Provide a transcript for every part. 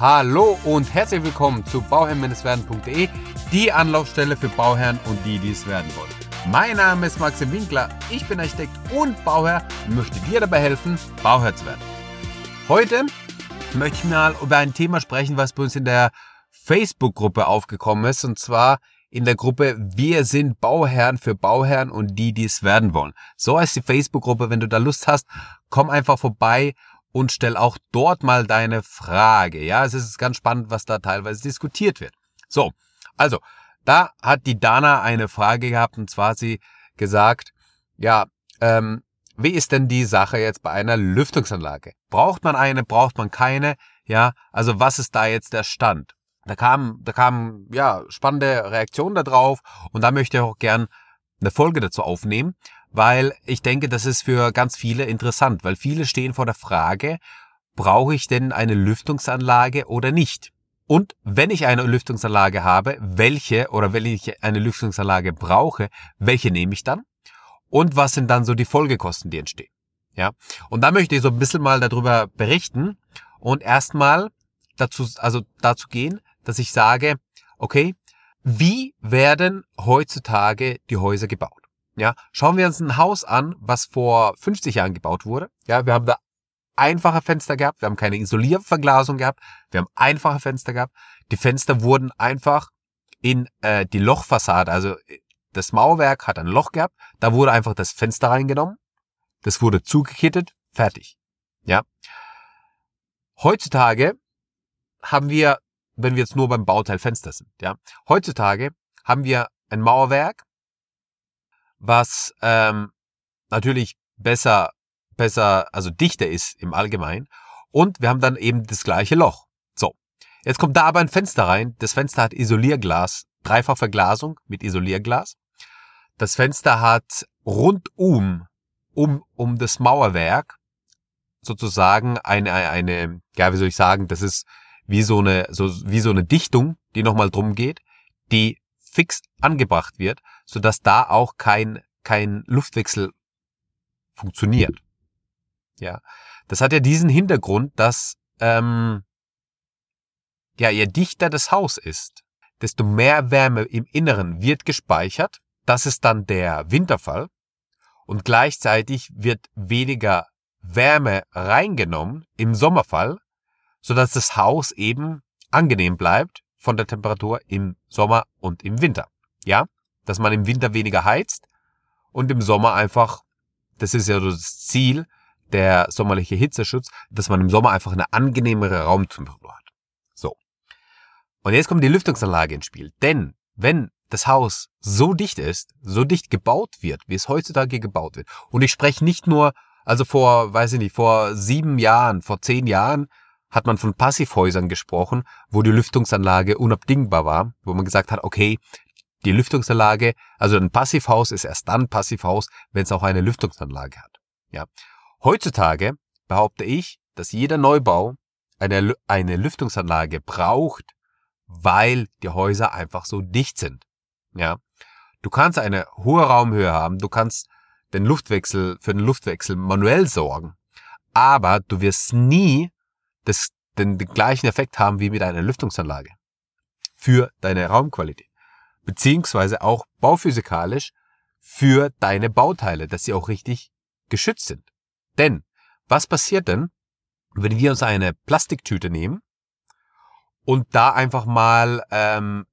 Hallo und herzlich willkommen zu bauherrn-werden.de, die Anlaufstelle für Bauherren und die, die es werden wollen. Mein Name ist Maxim Winkler, ich bin Architekt und Bauherr und möchte dir dabei helfen, Bauherr zu werden. Heute möchte ich mal über ein Thema sprechen, was bei uns in der Facebook-Gruppe aufgekommen ist, und zwar in der Gruppe Wir sind Bauherren für Bauherren und die, die es werden wollen. So heißt die Facebook-Gruppe. Wenn du da Lust hast, komm einfach vorbei und stell auch dort mal deine Frage. Ja, es ist ganz spannend, was da teilweise diskutiert wird. So, also, da hat die Dana eine Frage gehabt und zwar hat sie gesagt, ja, ähm, wie ist denn die Sache jetzt bei einer Lüftungsanlage? Braucht man eine, braucht man keine? Ja, also was ist da jetzt der Stand? Da kam, da kam, ja, spannende Reaktionen darauf und da möchte ich auch gern eine Folge dazu aufnehmen, weil ich denke, das ist für ganz viele interessant, weil viele stehen vor der Frage, brauche ich denn eine Lüftungsanlage oder nicht? Und wenn ich eine Lüftungsanlage habe, welche oder wenn ich eine Lüftungsanlage brauche, welche nehme ich dann? Und was sind dann so die Folgekosten, die entstehen? Ja. Und da möchte ich so ein bisschen mal darüber berichten und erstmal dazu, also dazu gehen, dass ich sage, okay, wie werden heutzutage die Häuser gebaut? Ja, schauen wir uns ein Haus an, was vor 50 Jahren gebaut wurde. Ja, wir haben da einfache Fenster gehabt, wir haben keine Isolierverglasung gehabt, wir haben einfache Fenster gehabt. Die Fenster wurden einfach in äh, die Lochfassade, also äh, das Mauerwerk hat ein Loch gehabt, da wurde einfach das Fenster reingenommen, das wurde zugekittet, fertig. Ja. Heutzutage haben wir, wenn wir jetzt nur beim Bauteil Fenster sind, ja, heutzutage haben wir ein Mauerwerk, was ähm, natürlich besser, besser, also dichter ist im Allgemeinen. Und wir haben dann eben das gleiche Loch. So. Jetzt kommt da aber ein Fenster rein. Das Fenster hat Isolierglas, dreifach Verglasung mit Isolierglas. Das Fenster hat rundum, um, um das Mauerwerk sozusagen eine, eine, ja, wie soll ich sagen, das ist wie so eine, so, wie so eine Dichtung, die nochmal drum geht, die fix angebracht wird, sodass da auch kein, kein Luftwechsel funktioniert. Ja, das hat ja diesen Hintergrund, dass ähm, ja, je dichter das Haus ist, desto mehr Wärme im Inneren wird gespeichert. Das ist dann der Winterfall. Und gleichzeitig wird weniger Wärme reingenommen im Sommerfall, sodass das Haus eben angenehm bleibt von der Temperatur im Sommer und im Winter. Ja, dass man im Winter weniger heizt und im Sommer einfach, das ist ja das Ziel, der sommerliche Hitzeschutz, dass man im Sommer einfach eine angenehmere Raumtemperatur hat. So. Und jetzt kommt die Lüftungsanlage ins Spiel. Denn wenn das Haus so dicht ist, so dicht gebaut wird, wie es heutzutage gebaut wird, und ich spreche nicht nur, also vor, weiß ich nicht, vor sieben Jahren, vor zehn Jahren, hat man von Passivhäusern gesprochen, wo die Lüftungsanlage unabdingbar war, wo man gesagt hat, okay, die Lüftungsanlage, also ein Passivhaus ist erst dann Passivhaus, wenn es auch eine Lüftungsanlage hat. Ja. Heutzutage behaupte ich, dass jeder Neubau eine, eine Lüftungsanlage braucht, weil die Häuser einfach so dicht sind. Ja. Du kannst eine hohe Raumhöhe haben, du kannst den Luftwechsel, für den Luftwechsel manuell sorgen, aber du wirst nie das, den, den gleichen Effekt haben wie mit einer Lüftungsanlage für deine Raumqualität. Beziehungsweise auch bauphysikalisch für deine Bauteile, dass sie auch richtig geschützt sind. Denn was passiert denn, wenn wir uns eine Plastiktüte nehmen und da einfach mal ähm,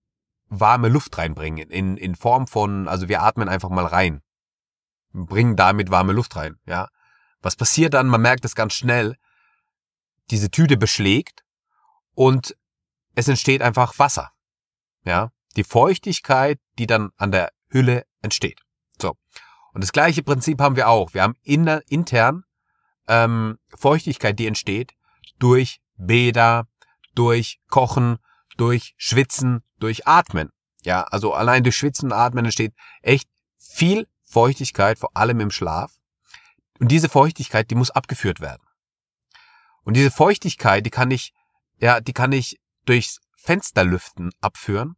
warme Luft reinbringen in, in Form von, also wir atmen einfach mal rein, bringen damit warme Luft rein, ja. Was passiert dann? Man merkt es ganz schnell, diese Tüte beschlägt und es entsteht einfach Wasser. Ja, die Feuchtigkeit, die dann an der Hülle entsteht. So. Und das gleiche Prinzip haben wir auch. Wir haben inner, intern ähm, Feuchtigkeit, die entsteht durch Bäder, durch Kochen, durch Schwitzen, durch Atmen. Ja, also allein durch Schwitzen und Atmen entsteht echt viel Feuchtigkeit, vor allem im Schlaf. Und diese Feuchtigkeit, die muss abgeführt werden. Und diese Feuchtigkeit, die kann ich, ja, die kann ich durchs Fensterlüften abführen.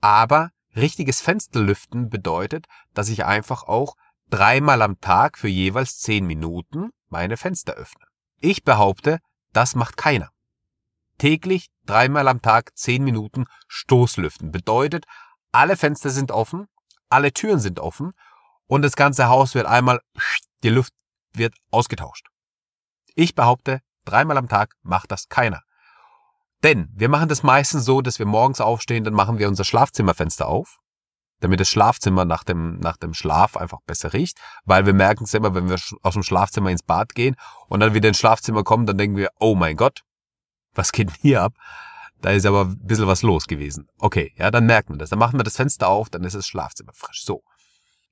Aber richtiges Fensterlüften bedeutet, dass ich einfach auch dreimal am Tag für jeweils zehn Minuten meine Fenster öffne. Ich behaupte, das macht keiner. täglich dreimal am Tag zehn Minuten Stoßlüften. Bedeutet, alle Fenster sind offen, alle Türen sind offen und das ganze Haus wird einmal, die Luft wird ausgetauscht. Ich behaupte, dreimal am Tag macht das keiner. Denn wir machen das meistens so, dass wir morgens aufstehen, dann machen wir unser Schlafzimmerfenster auf, damit das Schlafzimmer nach dem, nach dem Schlaf einfach besser riecht, weil wir merken es immer, wenn wir aus dem Schlafzimmer ins Bad gehen und dann wieder ins Schlafzimmer kommen, dann denken wir, oh mein Gott, was geht denn hier ab? Da ist aber ein bisschen was los gewesen. Okay, ja, dann merkt man das. Dann machen wir das Fenster auf, dann ist das Schlafzimmer frisch. So.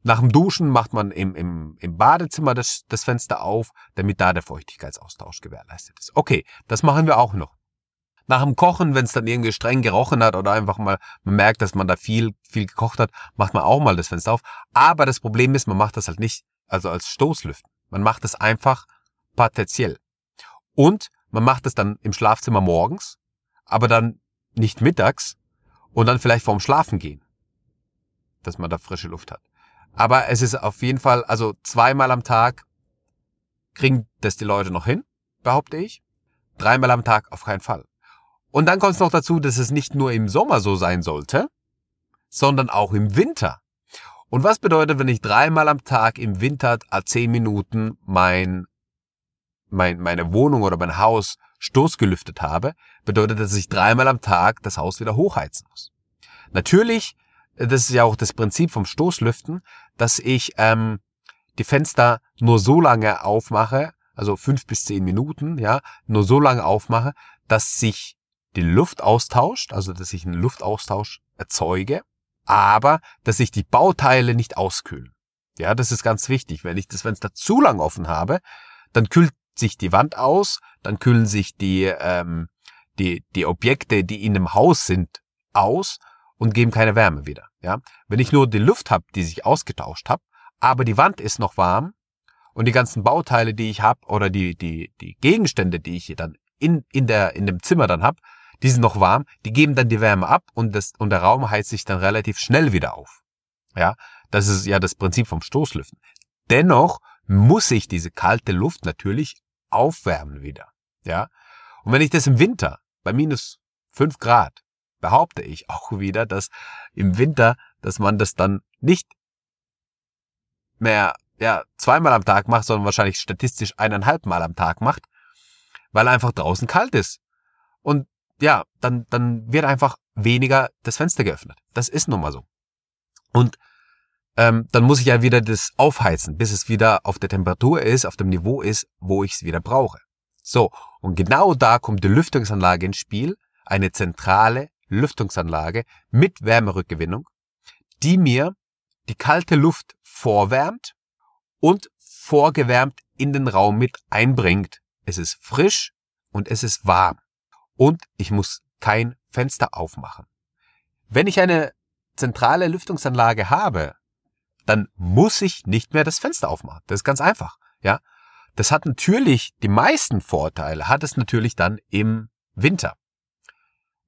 Nach dem Duschen macht man im, im, im Badezimmer das, das Fenster auf, damit da der Feuchtigkeitsaustausch gewährleistet ist. Okay, das machen wir auch noch. Nach dem Kochen, wenn es dann irgendwie streng gerochen hat oder einfach mal, man merkt, dass man da viel, viel gekocht hat, macht man auch mal das Fenster auf. Aber das Problem ist, man macht das halt nicht, also als Stoßlüften. Man macht es einfach partiell. Und man macht es dann im Schlafzimmer morgens, aber dann nicht mittags und dann vielleicht vorm Schlafen gehen, dass man da frische Luft hat. Aber es ist auf jeden Fall, also zweimal am Tag kriegen das die Leute noch hin, behaupte ich. Dreimal am Tag auf keinen Fall. Und dann kommt es noch dazu, dass es nicht nur im Sommer so sein sollte, sondern auch im Winter. Und was bedeutet, wenn ich dreimal am Tag im Winter a zehn Minuten mein, mein, meine Wohnung oder mein Haus stoßgelüftet habe, bedeutet, dass ich dreimal am Tag das Haus wieder hochheizen muss. Natürlich das ist ja auch das Prinzip vom Stoßlüften, dass ich ähm, die Fenster nur so lange aufmache, also fünf bis zehn Minuten, ja, nur so lange aufmache, dass sich die Luft austauscht, also dass ich einen Luftaustausch erzeuge, aber dass sich die Bauteile nicht auskühlen. Ja, das ist ganz wichtig. Wenn ich das Fenster zu lang offen habe, dann kühlt sich die Wand aus, dann kühlen sich die, ähm, die, die Objekte, die in dem Haus sind, aus und geben keine Wärme wieder. Ja? Wenn ich nur die Luft habe, die sich ausgetauscht habe, aber die Wand ist noch warm und die ganzen Bauteile, die ich habe oder die, die, die Gegenstände, die ich hier dann in, in, der, in dem Zimmer dann habe, die sind noch warm, die geben dann die Wärme ab und, das, und der Raum heizt sich dann relativ schnell wieder auf. Ja, das ist ja das Prinzip vom Stoßlüften. Dennoch muss ich diese kalte Luft natürlich aufwärmen wieder. Ja, und wenn ich das im Winter bei minus fünf Grad behaupte ich auch wieder, dass im Winter, dass man das dann nicht mehr ja, zweimal am Tag macht, sondern wahrscheinlich statistisch eineinhalb Mal am Tag macht, weil einfach draußen kalt ist. Und ja, dann, dann wird einfach weniger das Fenster geöffnet. Das ist nun mal so. Und ähm, dann muss ich ja wieder das aufheizen, bis es wieder auf der Temperatur ist, auf dem Niveau ist, wo ich es wieder brauche. So, und genau da kommt die Lüftungsanlage ins Spiel, eine zentrale Lüftungsanlage mit Wärmerückgewinnung, die mir die kalte Luft vorwärmt und vorgewärmt in den Raum mit einbringt. Es ist frisch und es ist warm. Und ich muss kein Fenster aufmachen. Wenn ich eine zentrale Lüftungsanlage habe, dann muss ich nicht mehr das Fenster aufmachen. Das ist ganz einfach, ja. Das hat natürlich die meisten Vorteile, hat es natürlich dann im Winter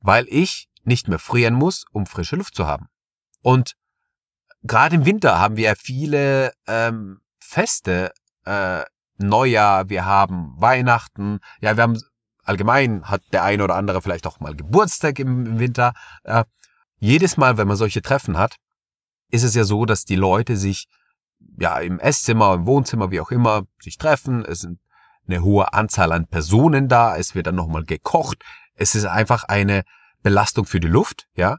weil ich nicht mehr frieren muss, um frische Luft zu haben. Und gerade im Winter haben wir ja viele ähm, Feste, äh, Neujahr, wir haben Weihnachten, ja, wir haben allgemein hat der eine oder andere vielleicht auch mal Geburtstag im Winter. Äh, jedes Mal, wenn man solche Treffen hat, ist es ja so, dass die Leute sich ja im Esszimmer, im Wohnzimmer, wie auch immer, sich treffen. Es sind eine hohe Anzahl an Personen da. Es wird dann nochmal gekocht. Es ist einfach eine Belastung für die Luft, ja.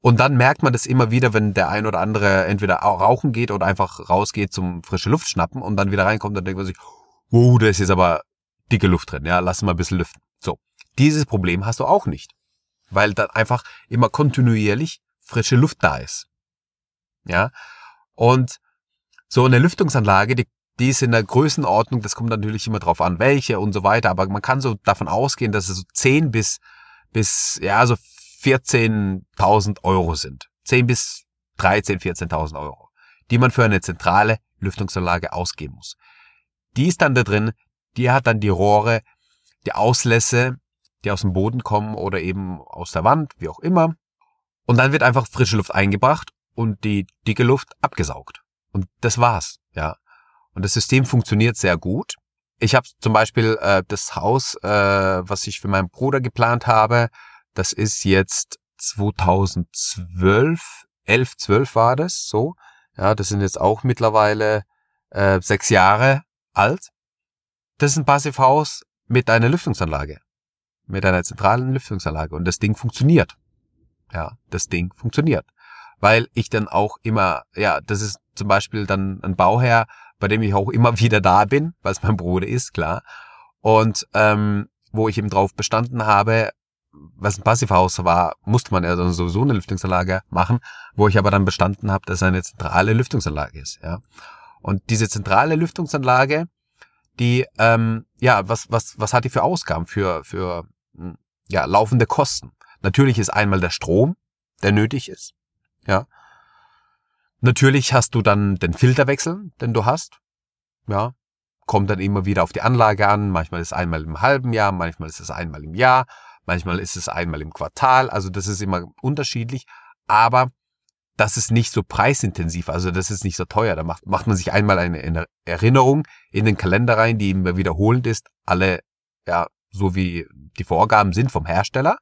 Und dann merkt man das immer wieder, wenn der ein oder andere entweder rauchen geht oder einfach rausgeht zum frische Luft schnappen und dann wieder reinkommt, dann denkt man sich, wow, da ist aber dicke Luft drin, ja, lass mal ein bisschen lüften. So. Dieses Problem hast du auch nicht. Weil dann einfach immer kontinuierlich frische Luft da ist. Ja. Und so eine Lüftungsanlage, die, die ist in der Größenordnung, das kommt natürlich immer drauf an, welche und so weiter, aber man kann so davon ausgehen, dass es so 10 bis, bis, ja, so 14.000 Euro sind. 10 bis 13, 14.000 Euro, die man für eine zentrale Lüftungsanlage ausgeben muss. Die ist dann da drin, die hat dann die Rohre, die Auslässe, die aus dem Boden kommen oder eben aus der Wand, wie auch immer. Und dann wird einfach frische Luft eingebracht und die dicke Luft abgesaugt. Und das war's, ja. Und das System funktioniert sehr gut. ich habe zum Beispiel äh, das Haus, äh, was ich für meinen Bruder geplant habe, das ist jetzt 2012, 11, 12 war das so. Ja, das sind jetzt auch mittlerweile äh, sechs Jahre alt. Das ist ein Passivhaus mit einer Lüftungsanlage. Mit einer zentralen Lüftungsanlage. Und das Ding funktioniert. Ja, das Ding funktioniert. Weil ich dann auch immer, ja, das ist zum Beispiel dann ein Bauherr, bei dem ich auch immer wieder da bin, weil es mein Bruder ist, klar. Und ähm, wo ich eben drauf bestanden habe, was ein Passivhaus war, musste man ja dann sowieso eine Lüftungsanlage machen, wo ich aber dann bestanden habe, dass es eine zentrale Lüftungsanlage ist. Ja. Und diese zentrale Lüftungsanlage, die, ähm, ja, was, was, was hat die für Ausgaben, für, für hm, ja, laufende Kosten? Natürlich ist einmal der Strom, der nötig ist. Ja. Natürlich hast du dann den Filterwechsel, den du hast. Ja. Kommt dann immer wieder auf die Anlage an. Manchmal ist es einmal im halben Jahr, manchmal ist es einmal im Jahr, manchmal ist es einmal im Quartal. Also das ist immer unterschiedlich. Aber das ist nicht so preisintensiv, also das ist nicht so teuer. Da macht, macht man sich einmal eine Erinnerung in den Kalender rein, die immer wiederholend ist, alle, ja, so wie die Vorgaben sind vom Hersteller.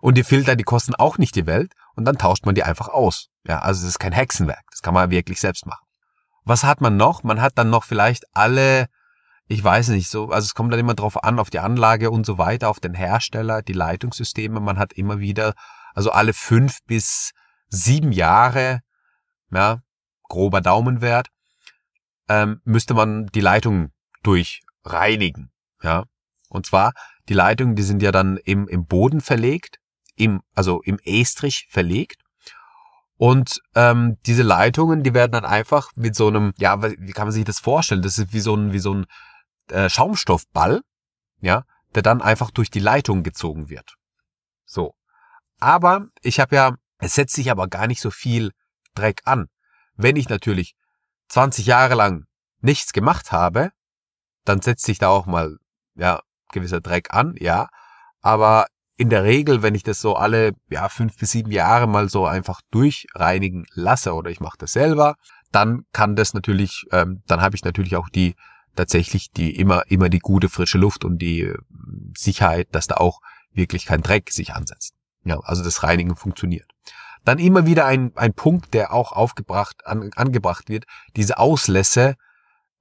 Und die Filter, die kosten auch nicht die Welt und dann tauscht man die einfach aus. Ja, also das ist kein Hexenwerk. Das kann man wirklich selbst machen. Was hat man noch? Man hat dann noch vielleicht alle, ich weiß nicht, so, also es kommt dann immer drauf an, auf die Anlage und so weiter, auf den Hersteller, die Leitungssysteme. Man hat immer wieder, also alle fünf bis sieben Jahre, ja, grober Daumenwert, ähm, müsste man die Leitung durchreinigen. Ja, und zwar die Leitungen, die sind ja dann im, im Boden verlegt im, also im Estrich verlegt. Und ähm, diese Leitungen, die werden dann einfach mit so einem, ja, wie kann man sich das vorstellen? Das ist wie so ein, wie so ein äh, Schaumstoffball, ja, der dann einfach durch die Leitung gezogen wird. So. Aber ich habe ja, es setzt sich aber gar nicht so viel Dreck an. Wenn ich natürlich 20 Jahre lang nichts gemacht habe, dann setzt sich da auch mal, ja, gewisser Dreck an, ja. Aber in der Regel, wenn ich das so alle ja, fünf bis sieben Jahre mal so einfach durchreinigen lasse oder ich mache das selber, dann kann das natürlich, ähm, dann habe ich natürlich auch die tatsächlich die immer immer die gute frische Luft und die äh, Sicherheit, dass da auch wirklich kein Dreck sich ansetzt. Ja, also das Reinigen funktioniert. Dann immer wieder ein, ein Punkt, der auch aufgebracht an, angebracht wird, diese Auslässe,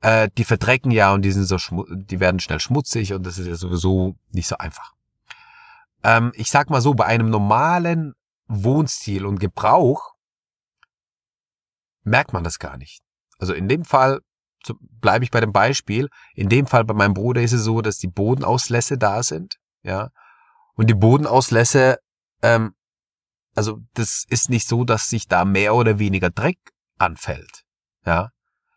äh, die verdrecken ja und die sind so die werden schnell schmutzig und das ist ja sowieso nicht so einfach ähm, ich sag mal so, bei einem normalen Wohnstil und Gebrauch merkt man das gar nicht. Also in dem Fall bleibe ich bei dem Beispiel. In dem Fall bei meinem Bruder ist es so, dass die Bodenauslässe da sind, ja. Und die Bodenauslässe, ähm, also das ist nicht so, dass sich da mehr oder weniger Dreck anfällt, ja.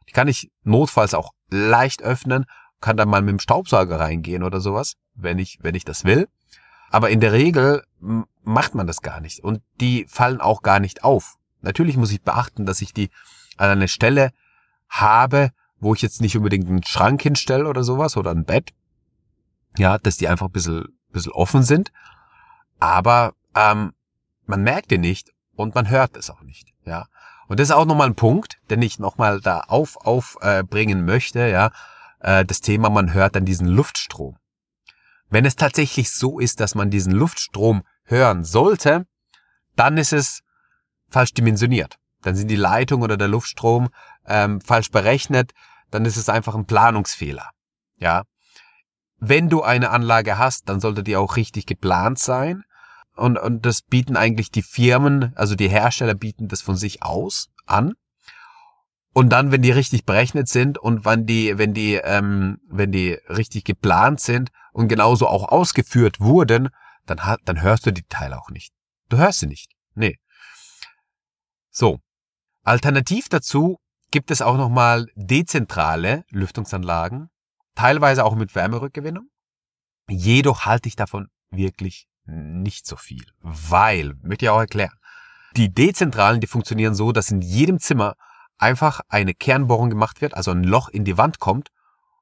Die kann ich notfalls auch leicht öffnen, kann dann mal mit dem Staubsauger reingehen oder sowas, wenn ich, wenn ich das will. Aber in der Regel macht man das gar nicht und die fallen auch gar nicht auf. Natürlich muss ich beachten, dass ich die an einer Stelle habe, wo ich jetzt nicht unbedingt einen Schrank hinstelle oder sowas oder ein Bett. Ja, dass die einfach ein bisschen, bisschen offen sind. Aber ähm, man merkt die nicht und man hört es auch nicht. Ja. Und das ist auch nochmal ein Punkt, den ich nochmal da auf aufbringen äh, möchte, ja. Äh, das Thema, man hört dann diesen Luftstrom. Wenn es tatsächlich so ist, dass man diesen Luftstrom hören sollte, dann ist es falsch dimensioniert. Dann sind die Leitung oder der Luftstrom ähm, falsch berechnet. Dann ist es einfach ein Planungsfehler. Ja. Wenn du eine Anlage hast, dann sollte die auch richtig geplant sein. Und, und das bieten eigentlich die Firmen, also die Hersteller bieten das von sich aus an. Und dann, wenn die richtig berechnet sind und wenn die, wenn die, ähm, wenn die richtig geplant sind und genauso auch ausgeführt wurden, dann, hat, dann hörst du die Teile auch nicht. Du hörst sie nicht. Nee. So. Alternativ dazu gibt es auch nochmal dezentrale Lüftungsanlagen, teilweise auch mit Wärmerückgewinnung. Jedoch halte ich davon wirklich nicht so viel, weil, möchte ich auch erklären, die dezentralen, die funktionieren so, dass in jedem Zimmer einfach eine Kernbohrung gemacht wird, also ein Loch in die Wand kommt,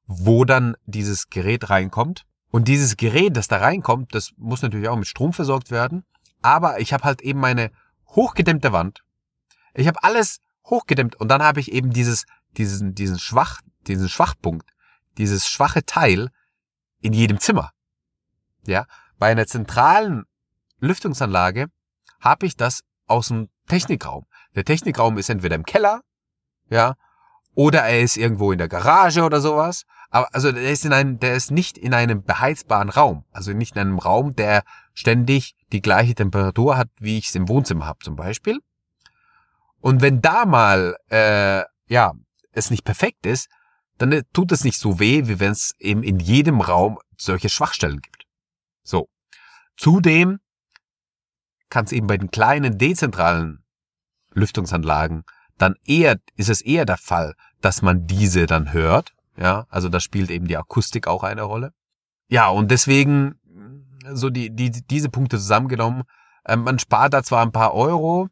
wo dann dieses Gerät reinkommt. Und dieses Gerät, das da reinkommt, das muss natürlich auch mit Strom versorgt werden. Aber ich habe halt eben meine hochgedämmte Wand. Ich habe alles hochgedämmt und dann habe ich eben dieses, diesen, diesen Schwach, diesen Schwachpunkt, dieses schwache Teil in jedem Zimmer. Ja, bei einer zentralen Lüftungsanlage habe ich das aus dem Technikraum. Der Technikraum ist entweder im Keller, ja, oder er ist irgendwo in der Garage oder sowas. Aber also der ist in einem, der ist nicht in einem beheizbaren Raum, also nicht in einem Raum, der ständig die gleiche Temperatur hat, wie ich es im Wohnzimmer habe zum Beispiel. Und wenn da mal äh, ja es nicht perfekt ist, dann tut es nicht so weh, wie wenn es eben in jedem Raum solche Schwachstellen gibt. Zudem kann es eben bei den kleinen dezentralen Lüftungsanlagen dann eher, ist es eher der Fall, dass man diese dann hört. Ja, also da spielt eben die Akustik auch eine Rolle. Ja, und deswegen so die, die, diese Punkte zusammengenommen. Ähm, man spart da zwar ein paar Euro,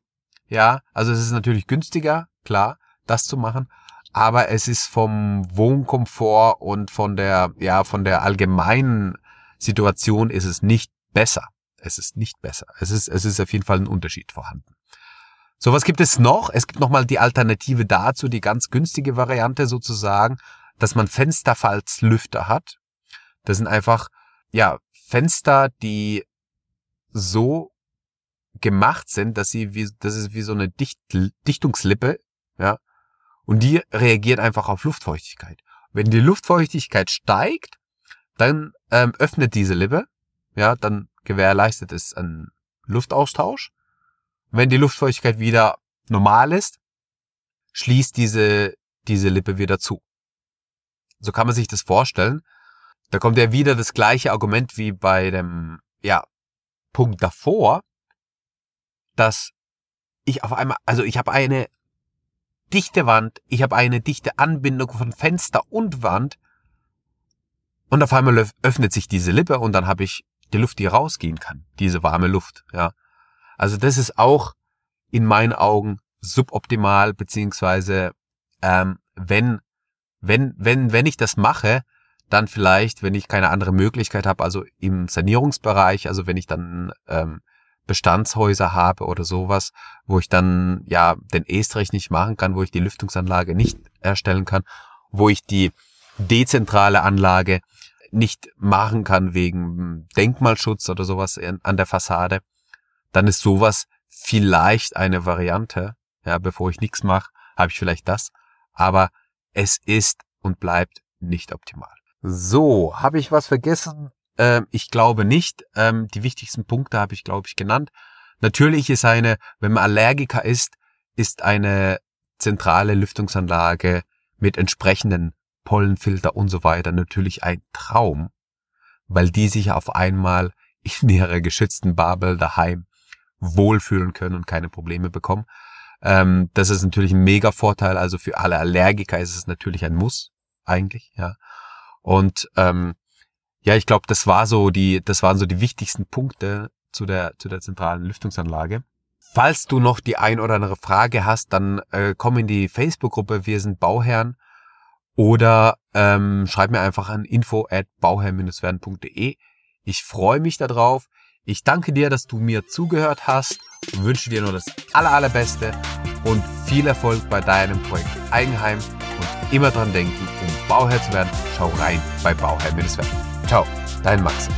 ja, also es ist natürlich günstiger, klar, das zu machen, aber es ist vom Wohnkomfort und von der, ja, von der allgemeinen Situation ist es nicht besser. Es ist nicht besser. Es ist, es ist auf jeden Fall ein Unterschied vorhanden. So, was gibt es noch? Es gibt nochmal die Alternative dazu, die ganz günstige Variante sozusagen, dass man Fensterfalzlüfter hat. Das sind einfach, ja, Fenster, die so gemacht sind, dass sie wie, das ist wie so eine Dicht, Dichtungslippe, ja. Und die reagiert einfach auf Luftfeuchtigkeit. Wenn die Luftfeuchtigkeit steigt, dann ähm, öffnet diese Lippe, ja, dann gewährleistet es einen Luftaustausch. Wenn die Luftfeuchtigkeit wieder normal ist, schließt diese, diese Lippe wieder zu. So kann man sich das vorstellen. Da kommt ja wieder das gleiche Argument wie bei dem, ja, Punkt davor, dass ich auf einmal, also ich habe eine dichte Wand, ich habe eine dichte Anbindung von Fenster und Wand und auf einmal öffnet sich diese Lippe und dann habe ich die Luft, die rausgehen kann, diese warme Luft, ja. Also das ist auch in meinen Augen suboptimal, beziehungsweise ähm, wenn, wenn, wenn, wenn ich das mache, dann vielleicht, wenn ich keine andere Möglichkeit habe, also im Sanierungsbereich, also wenn ich dann ähm, Bestandshäuser habe oder sowas, wo ich dann ja den Estrich nicht machen kann, wo ich die Lüftungsanlage nicht erstellen kann, wo ich die dezentrale Anlage nicht machen kann wegen Denkmalschutz oder sowas an der Fassade, dann ist sowas vielleicht eine Variante. Ja, bevor ich nichts mache, habe ich vielleicht das. Aber es ist und bleibt nicht optimal. So, habe ich was vergessen? Ähm, ich glaube nicht. Ähm, die wichtigsten Punkte habe ich, glaube ich, genannt. Natürlich ist eine, wenn man Allergiker ist, ist eine zentrale Lüftungsanlage mit entsprechenden Pollenfilter und so weiter natürlich ein Traum, weil die sich auf einmal in ihrer geschützten Babel daheim wohlfühlen können und keine Probleme bekommen. Ähm, das ist natürlich ein mega Vorteil. Also für alle Allergiker ist es natürlich ein Muss eigentlich, ja. Und ähm, ja, ich glaube, das war so die, das waren so die wichtigsten Punkte zu der, zu der zentralen Lüftungsanlage. Falls du noch die ein oder andere Frage hast, dann äh, komm in die Facebook-Gruppe Wir sind Bauherren oder ähm, schreib mir einfach an info at bauherr-werden.de. Ich freue mich darauf. Ich danke dir, dass du mir zugehört hast und wünsche dir nur das aller, allerbeste und viel Erfolg bei deinem Projekt Eigenheim und immer dran denken, um Bauherr zu werden, schau rein bei Bauherr-werden. Ciao, dein Max.